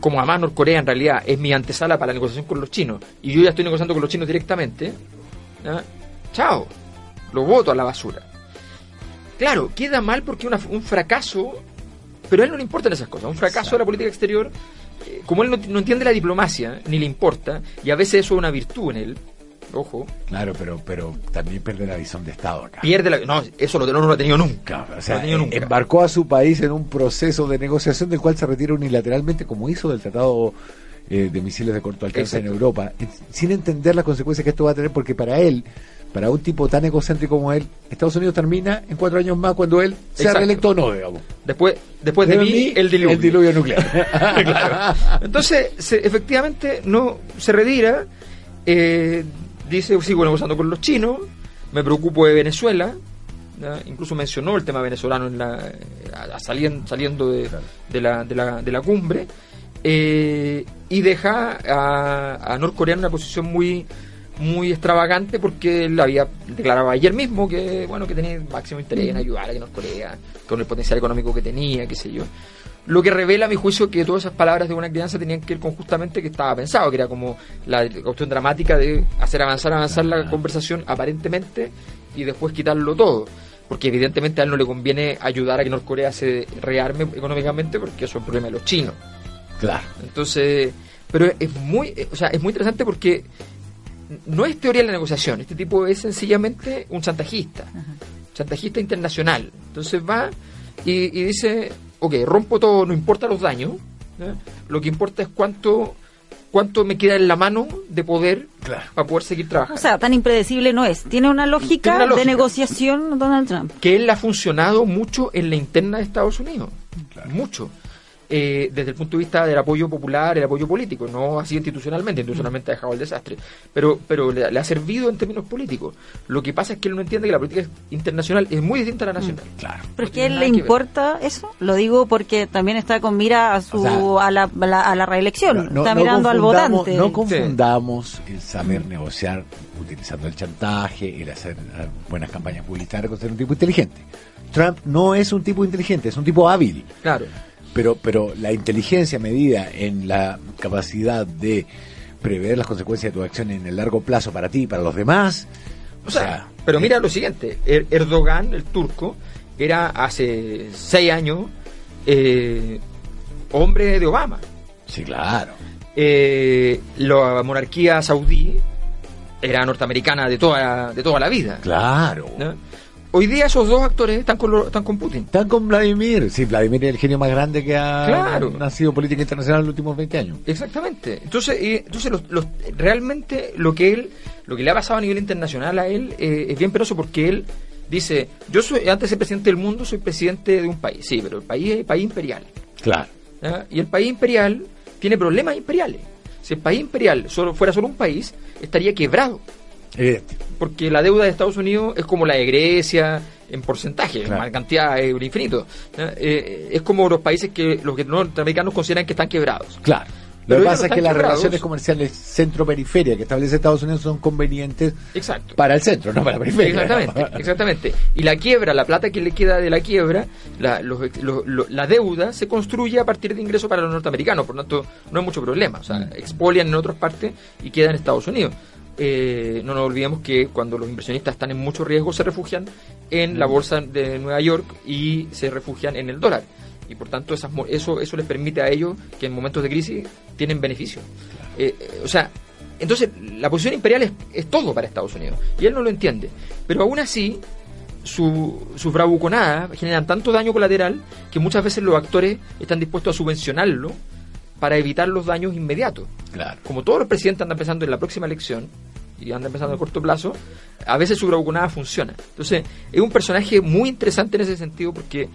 como además Norcorea en realidad es mi antesala para la negociación con los chinos, y yo ya estoy negociando con los chinos directamente, ¿ya? chao, lo voto a la basura. Claro, queda mal porque una- un fracaso, pero a él no le importan esas cosas, un fracaso de la política exterior, eh, como él no, no entiende la diplomacia, ni le importa, y a veces eso es una virtud en él, ojo, Claro, pero, pero también pierde la visión de Estado acá. pierde la... No, eso lo, no lo ha tenido nunca. O sea, tenido nunca. embarcó a su país en un proceso de negociación del cual se retira unilateralmente, como hizo del Tratado eh, de Misiles de Corto Alcance en. Europa, sin entender las consecuencias que esto va a tener, porque para él, para un tipo tan egocéntrico como él, Estados Unidos termina en cuatro años más cuando él sea Exacto. reelecto o no, digamos. Después, después de Pero mí, el diluvio. El diluvio nuclear. Claro. Entonces, se- efectivamente, no se retira. eh, dice, sigo negociando con los chinos. Me preocupo de Venezuela. ¿ya? Incluso mencionó el tema venezolano en la, eh, a- a- salien- saliendo de, de la, de, la, de la cumbre. eh, y deja a, a Norcorea en una posición muy muy extravagante porque él había declarado ayer mismo que bueno que tenía máximo interés en ayudar a Norcorea con el potencial económico que tenía, qué sé yo. Lo que revela a mi juicio que todas esas palabras de una crianza tenían que ver con justamente que estaba pensado, que era como la cuestión dramática de hacer avanzar, avanzar la conversación aparentemente y después quitarlo todo. Porque evidentemente a él no le conviene ayudar a que Norcorea se rearme económicamente porque eso es un problema de los chinos. claro. Entonces, pero es muy, eh, o sea, es muy interesante porque no es teoría de la negociación, este tipo es sencillamente un chantajista, chantajista internacional. Entonces va y, y dice, ok, rompo todo, no importa los daños, lo que importa es cuánto cuánto me queda en la mano de poder Claro. para poder seguir O trabajando. sea, tan impredecible no es. Tiene una lógica, Tiene una lógica. de negociación Donald Trump. que él ha funcionado mucho en la interna de Estados Unidos. Mucho. Eh, desde el punto de vista del apoyo popular, el apoyo político, no así institucionalmente, institucionalmente ha dejado el desastre, pero, pero le, le ha servido en términos políticos. Lo que pasa es que él no entiende que la política internacional es muy distinta a la nacional. Claro. ¿Pero es que a él le ver. importa eso? Lo digo porque también está con mira a su O sea, a, la, a la- a la reelección. No, está no mirando al votante. No confundamos el saber negociar utilizando el chantaje, el hacer eh, buenas campañas publicitarias con ser un tipo inteligente. Trump no es un tipo inteligente, es un tipo hábil. Claro. Pero, pero la inteligencia medida en la capacidad de prever las consecuencias de tu acción en el largo plazo para ti y para los demás. O sea, pero mira lo siguiente, Er- Erdogan, el turco, era hace seis años eh, hombre de Obama. Sí, claro. Eh, la monarquía saudí era norteamericana de toda, de toda la vida. Claro. ¿no? Hoy día esos dos actores están con, lo- están con Putin. Están con Vladimir. Sí, Vladimir es el genio más grande que ha Claro. nacido política internacional en los últimos 20 años. Exactamente. Entonces, eh, entonces los, los- realmente lo que él, lo que le ha pasado a nivel internacional a él eh, es bien penoso porque él dice, yo soy antes de ser presidente del mundo, soy presidente de un país. Sí, pero el país es país imperial. Claro. Y el país imperial tiene problemas imperiales. Si el país imperial solo fuera solo un país, estaría quebrado. Evidente. Porque la deuda de Estados Unidos es como la de Grecia en porcentaje, Claro. en cantidad un infinito. Eh, es como los países que los que norteamericanos consideran que están quebrados. Claro. Lo que pasa es que las quebrados. relaciones comerciales centro-periferia que establece Estados Unidos son convenientes Exacto. para el centro, no para la periferia. Exactamente, exactamente. Y la quiebra, la plata que le queda de la quiebra, la, los- lo- lo- la deuda se construye a partir de ingresos para los norteamericanos, por lo tanto no hay mucho problema. O sea, expolian en otras partes y queda en Estados Unidos. Eh, no nos olvidemos que cuando los inversionistas están en mucho riesgo se refugian en la bolsa de Nueva York y se refugian en el dólar. Y por tanto esas, eso, eso les permite a ellos que en momentos de crisis tienen beneficio. Eh, eh, o sea, entonces la posición imperial es, es todo para Estados Unidos. Y él no lo entiende. Pero aún así, su, sus bravuconadas generan tanto daño colateral que muchas veces los actores están dispuestos a subvencionarlo para evitar los daños inmediatos. Claro. Como todos los presidentes andan pensando en la próxima elección y andan pensando a corto plazo, a veces su bravuconada funciona. Entonces, es un personaje muy interesante en ese sentido porque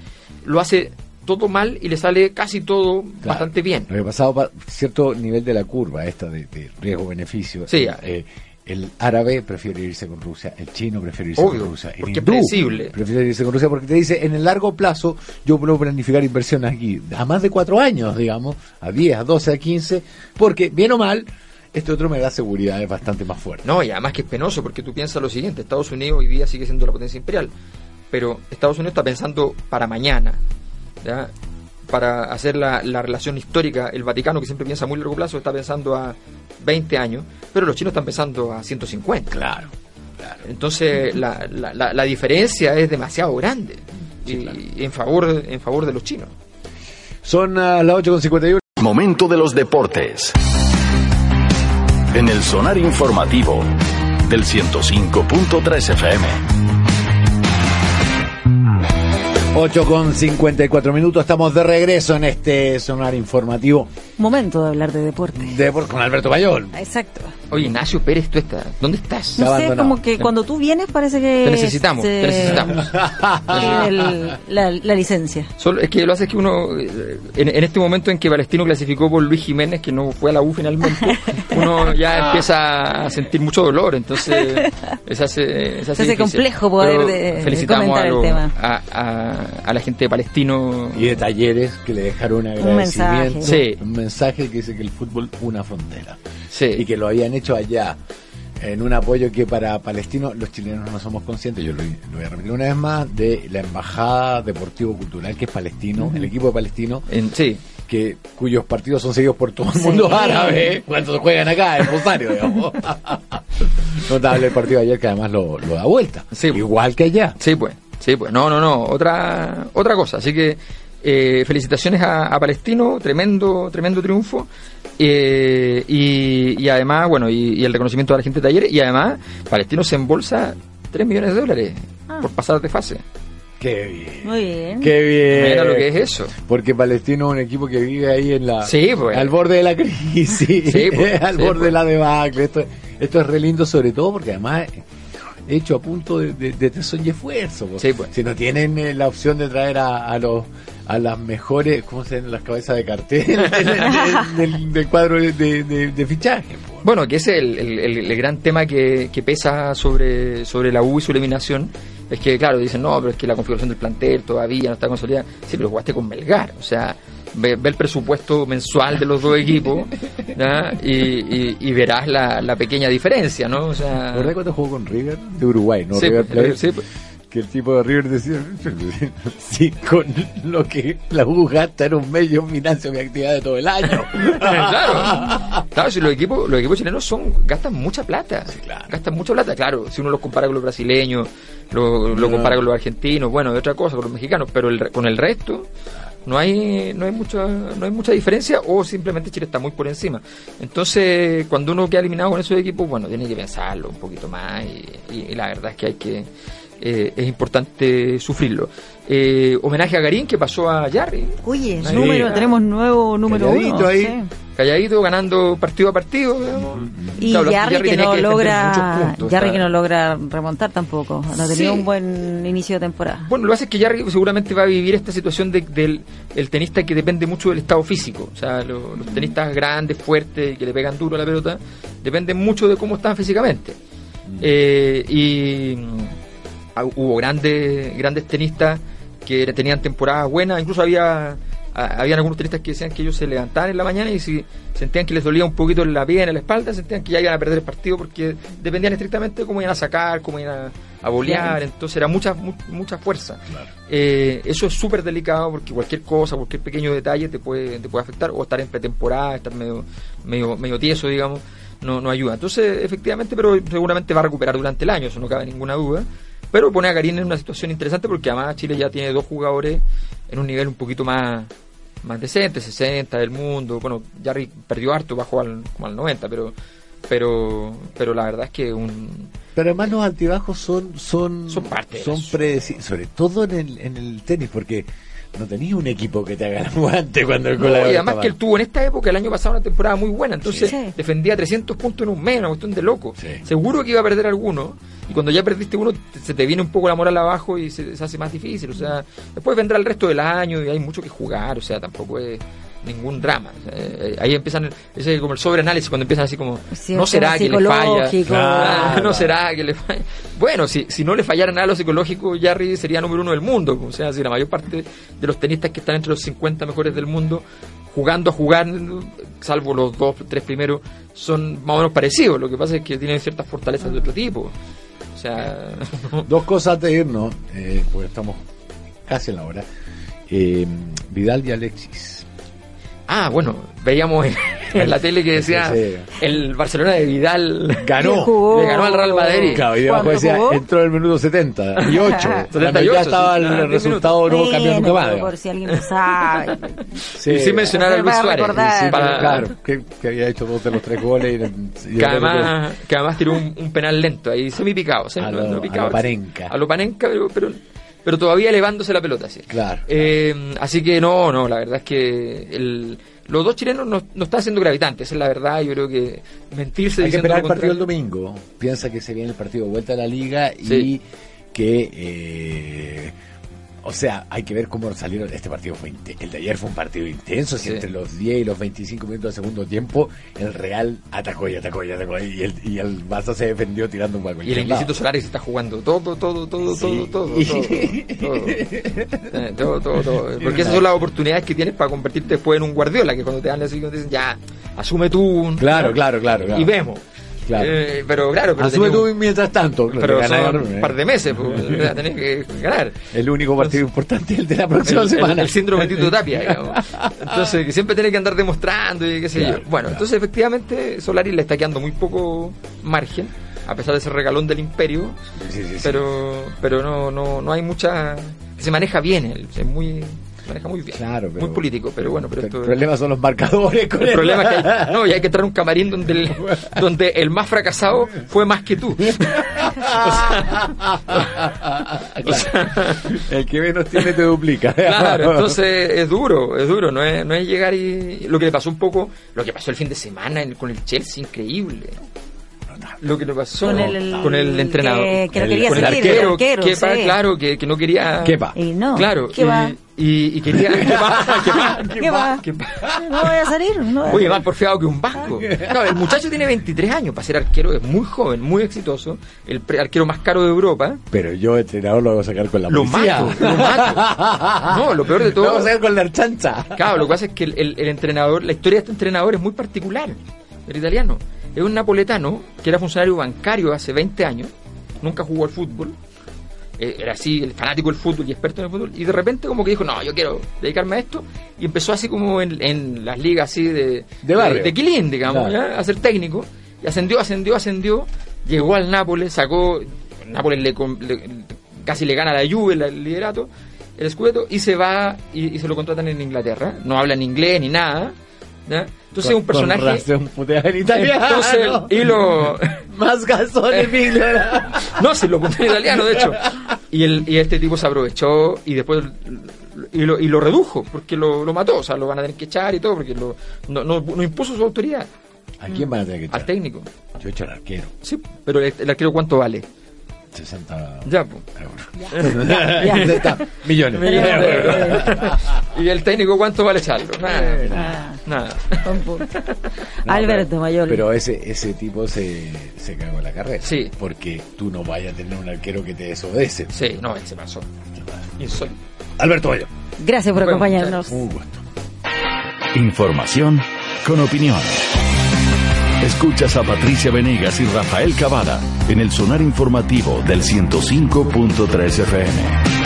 lo hace todo mal y le sale casi todo Claro. bastante bien. Lo pasado pa- cierto nivel de la curva esta de, de riesgo-beneficio Sí. eh, el árabe prefiere irse con Rusia, el chino prefiere irse Obvio, con Rusia, el hindú prefiere irse con Rusia porque te dice en el largo plazo yo puedo planificar inversiones aquí a más de cuatro años, digamos, a 10, a 12, a 15, porque bien o mal, este otro me da seguridad, es bastante más fuerte. No, y además que es penoso porque tú piensas lo siguiente, Estados Unidos hoy día sigue siendo la potencia imperial, pero Estados Unidos está pensando para mañana, ¿ya? Para hacer la, la relación histórica, el Vaticano que siempre piensa a muy largo plazo está pensando a 20 años, pero los chinos están pensando a 150. Claro, claro. Entonces la, la, la, la diferencia es demasiado grande Sí, y, claro. en favor en favor de los chinos. Son ah, las 8.51. Momento de los deportes. En el sonar informativo del 105.3 FM. 8 con 54 minutos, estamos de regreso en este sonar informativo Momento de hablar de deporte. de con Alberto Bayón. Exacto. Oye, Ignacio Pérez, ¿tú estás? ¿Dónde estás? No sé, abandonado. como que cuando tú vienes parece que... Te necesitamos, se- te necesitamos. el- la, la licencia. Solo, es que lo hace es que uno, eh, en, en este momento en que Palestino clasificó por Luis Jiménez, que no fue a la U finalmente, uno ya empieza a sentir mucho dolor, entonces se hace, se hace complejo poder Pero de- felicitamos comentar a, el lo- tema. A, a- a la gente de Palestino. Y de talleres que le dejaron un Un mensaje. agradecimiento. Sí. Un mensaje que dice que el fútbol una frontera. Sí. Y que lo habían hecho allá en un apoyo que para Palestino los chilenos no somos conscientes, yo lo, lo voy a repetir una vez más, de la Embajada Deportivo-Cultural que es palestino, el equipo de palestino, En- sí. que cuyos partidos son seguidos por todo el Sí. mundo árabe cuando juegan acá en Rosario, digamos. Notable el partido ayer que además lo, lo da vuelta. Sí. Igual que allá. Sí, pues. Sí, pues. No, no, no. Otra, otra cosa. Así que eh, felicitaciones a, a Palestino. Tremendo, tremendo triunfo. Eh, y, y además, bueno, y, y el reconocimiento a la gente de ayer. Y además, Palestino se embolsa 3 millones de dólares Ah. por pasar de fase. Qué bien. Muy bien. Qué bien. Mira lo que es eso. Porque Palestino es un equipo que vive ahí en la Sí, pues. al borde de la crisis, Sí, pues, al sí, borde pues. de la debacle. Esto, esto es re lindo sobre todo porque además hecho a punto de, de, de tesón y esfuerzo. Sí, pues. Si no tienen eh, la opción de traer a, a los a las mejores, ¿cómo se llaman? Las cabezas de cartel del, cuadro de, fichaje. pues. Bueno, que ese es el, el- el- el gran tema que, que pesa sobre, sobre la U y su eliminación. Es que, claro, dicen, no, pero es que la configuración del plantel todavía no está consolidada. Sí, pero jugaste con Melgar. O sea, ve, ve el presupuesto mensual de los dos equipos ¿ya? y, y- y verás la, la pequeña diferencia, ¿no? O sea, ¿Verdad cuando jugó con River? De Uruguay, ¿no? sí, River sí, que el tipo de River decía, sí, con lo que la U gasta en un medio financio mi actividad de todo el año. claro, claro, si los equipos, los equipos chilenos son, gastan mucha plata, claro. gastan mucha plata, claro, si uno los compara con los brasileños, lo, lo No. compara con los argentinos, bueno, de otra cosa, con los mexicanos, pero el con el resto no hay, no hay mucha, no hay mucha diferencia o simplemente Chile está muy por encima. Entonces, cuando uno queda eliminado con esos equipos, bueno, tiene que pensarlo un poquito más y, y- y la verdad es que hay que, eh, es importante sufrirlo. Eh, homenaje a Garín que pasó a Jarry. Oye, Sí. número, tenemos nuevo número Calladito uno. ahí. sí. calladito, ganando partido a partido. digamos. Y Claro, Jarry, que no logra muchos puntos, Jarry está- que no logra remontar tampoco. No ha tenido Sí. un buen inicio de temporada. Bueno, lo que pasa es que Jarry seguramente va a vivir esta situación de- del el tenista que depende mucho del estado físico. O sea, lo- los tenistas grandes, fuertes, que le pegan duro a la pelota, dependen mucho de cómo están físicamente. Eh, y mm, ah, hubo grandes grandes tenistas que tenían temporadas buenas, incluso había a- habían algunos tenistas que decían que ellos se levantaban en la mañana y si sentían que les dolía un poquito en la pierna, en la espalda, sentían que ya iban a perder el partido porque dependían estrictamente de cómo iban a sacar, cómo iban a, a bolear, entonces era mucha mu- mucha fuerza. Eh, eso es súper delicado porque cualquier cosa, cualquier pequeño detalle te puede, te puede afectar o estar en pretemporada, estar medio, medio, medio tieso, digamos, no, no ayuda. Entonces, efectivamente, pero seguramente va a recuperar durante el año, eso no cabe ninguna duda. Pero pone a Karim en una situación interesante porque además Chile ya tiene dos jugadores en un nivel un poquito más, más decente, 60 del mundo. Bueno, Jarry perdió harto, bajó al, como al 90, pero, pero, pero la verdad es que un, Pero además los altibajos son son Son parte de son eso. predeci- sobre todo en el, en el tenis porque no tenías un equipo que te haga guante cuando el No, y además estaba- que él tuvo en esta época, el año pasado, una temporada muy buena. Entonces Sí. defendía 300 puntos en un mes, una cuestión de loco. Sí. Seguro que iba a perder alguno. Y cuando ya perdiste uno, te- se te viene un poco la moral abajo y se, se hace más difícil. O sea, después vendrá el resto del año y hay mucho que jugar. O sea, tampoco es, ningún drama. Sea, eh, ahí empiezan, ese es como el sobreanálisis cuando empiezan así como, Sí, no será que le falla. Ah, Claro. no será que le falla. Bueno, si, si no le fallara nada a lo psicológico, Jarry sería número uno del mundo. O sea, si la mayor parte de los tenistas que están entre los 50 mejores del mundo, jugando a jugar, salvo los dos, tres primeros, son más o menos parecidos. Lo que pasa es que tienen ciertas fortalezas de otro tipo. O sea, Dos cosas antes de irnos, eh, porque estamos casi en la hora. Eh, Vidal y Alexis. Ah, bueno, veíamos en, en la tele que decía Sí. el Barcelona de Vidal Ganó. jugó? le ganó al Real Madrid. Claro, y debajo ¿Cuándo decía, jugó? entró en el minuto 70 y 8. La 78, mitad estaba sí, el ah, resultado, no cambió nunca más. por si alguien no sabe. Sí. Y sin mencionar a Luis Suárez. Sí, para- claro, que, que había hecho dos de los tres goles. Y, y que además, que además tiró un, un penal lento ahí, semi picado, A lo- a lo Panenka. A lo Panenka, pero, pero, pero todavía elevándose la pelota, sí. Claro. Eh, así que no, no, la verdad es que el, los dos chilenos no, no están siendo gravitantes, es la verdad, yo creo que mentirse Hay que esperar el partido el domingo. Piensa que se viene el partido de vuelta a la liga y Sí. que, eh, o sea, hay que ver cómo salieron. Este partido fue el de ayer fue un partido intenso. Si entre los 10 y los 25 minutos del segundo tiempo, el Real atacó y atacó y atacó y el, y el Barça se defendió tirando un gol. Y el Inglesito Solares está jugando todo, todo, todo, Sí. todo, todo, todo, todo, Eh, todo, todo, todo. Porque esas son las oportunidades que tienes para convertirte después en un Guardiola, que cuando te dan así, te dicen, ya, asume tú. Claro, claro, claro, claro. Y vemos. Claro. Eh, pero claro, pero Asume tú un- mientras tanto. pero ganar, son un par de meses, pues, tenés que ganar. El único partido importante es el de la próxima el, el- semana. el síndrome Tito Tapia, digamos. Entonces, que siempre tiene que andar demostrando y qué sé Claro, yo. Bueno, entonces efectivamente Solari le está quedando muy poco margen, a pesar de ser regalón del imperio, Sí, sí, sí. pero pero no no no hay mucha se maneja bien él, es muy maneja muy bien. Claro, pero- muy político, pero bueno, pero el esto problema son los marcadores. con el él. problema es que hay, no, y hay que entrar un camarín donde el, donde el más fracasado fue más que tú. Claro. el que menos tiene te duplica. Claro, entonces es duro, es duro, no es, no es llegar y... Lo que le pasó un poco, lo que pasó el fin de semana en- con el Chelsea, increíble. Lo que le pasó Con el- con el entrenador. que- que no El- quería con el salir, arquero, el arquero, Kepa, sí. claro, que, que no quería... Kepa. Y no, Claro, ¿qué va? y, y, y quería... Kepa, Kepa, ¿Qué va? Kepa. No voy a salir. No voy a Oye, más porfiado que un banco. Claro, el muchacho tiene 23 años para ser arquero, es muy joven, muy exitoso, el pre- arquero más caro de Europa. Pero yo, entrenador, lo voy a sacar con la Lo policía. mato, lo mato. No, lo peor de todo- Lo vamos a sacar con la chancha. Claro, lo que pasa es que el, el- el entrenador, la historia de este entrenador es muy particular, el italiano. Es un napoletano que era funcionario bancario hace 20 años, nunca jugó al fútbol, eh, era así, el fanático del fútbol y experto en el fútbol, y de repente como que dijo, no, yo quiero dedicarme a esto, y empezó así como en, en las ligas así de, De barrio. de, Quilín, digamos, Claro. ¿ya? a ser técnico, y ascendió, ascendió, ascendió, llegó al Nápoles, sacó, Nápoles le, le- casi le gana a la Juve el liderato, el escudeto, y se va y, y se lo contratan en Inglaterra, no habla en inglés ni nada, ¿ya? entonces es un personaje... Con razón, en italiano. Entonces, y lo, Más gasón, Emilio. no, se lo apuntó en italiano, de hecho. Y, el, y este tipo se aprovechó y después y lo, y lo redujo, porque lo, lo mató. O sea, lo van a tener que echar y todo, porque lo, no, no, no impuso su autoridad ¿A quién van a tener que echar? al técnico. Yo he hecho al arquero. Sí, pero el, el arquero, ¿cuánto vale? 60 Ya, pues. euros. Está, Millones. Millones de euros. ¿Y el técnico cuánto vale echarlo? Nada. Nada. No, Alberto pero- Mayor. Pero ese, ese tipo se, se cagó en la carrera. Sí. Porque tú no vayas a tener un arquero que te desobedece. Sí, no, él se pasó. Insólito. Alberto Mayo. Gracias por Bueno, acompañarnos. Un gusto. Información con opinión. Escuchas a Patricia Venegas y Rafael Cavada en el sonar informativo del 105.3 FM.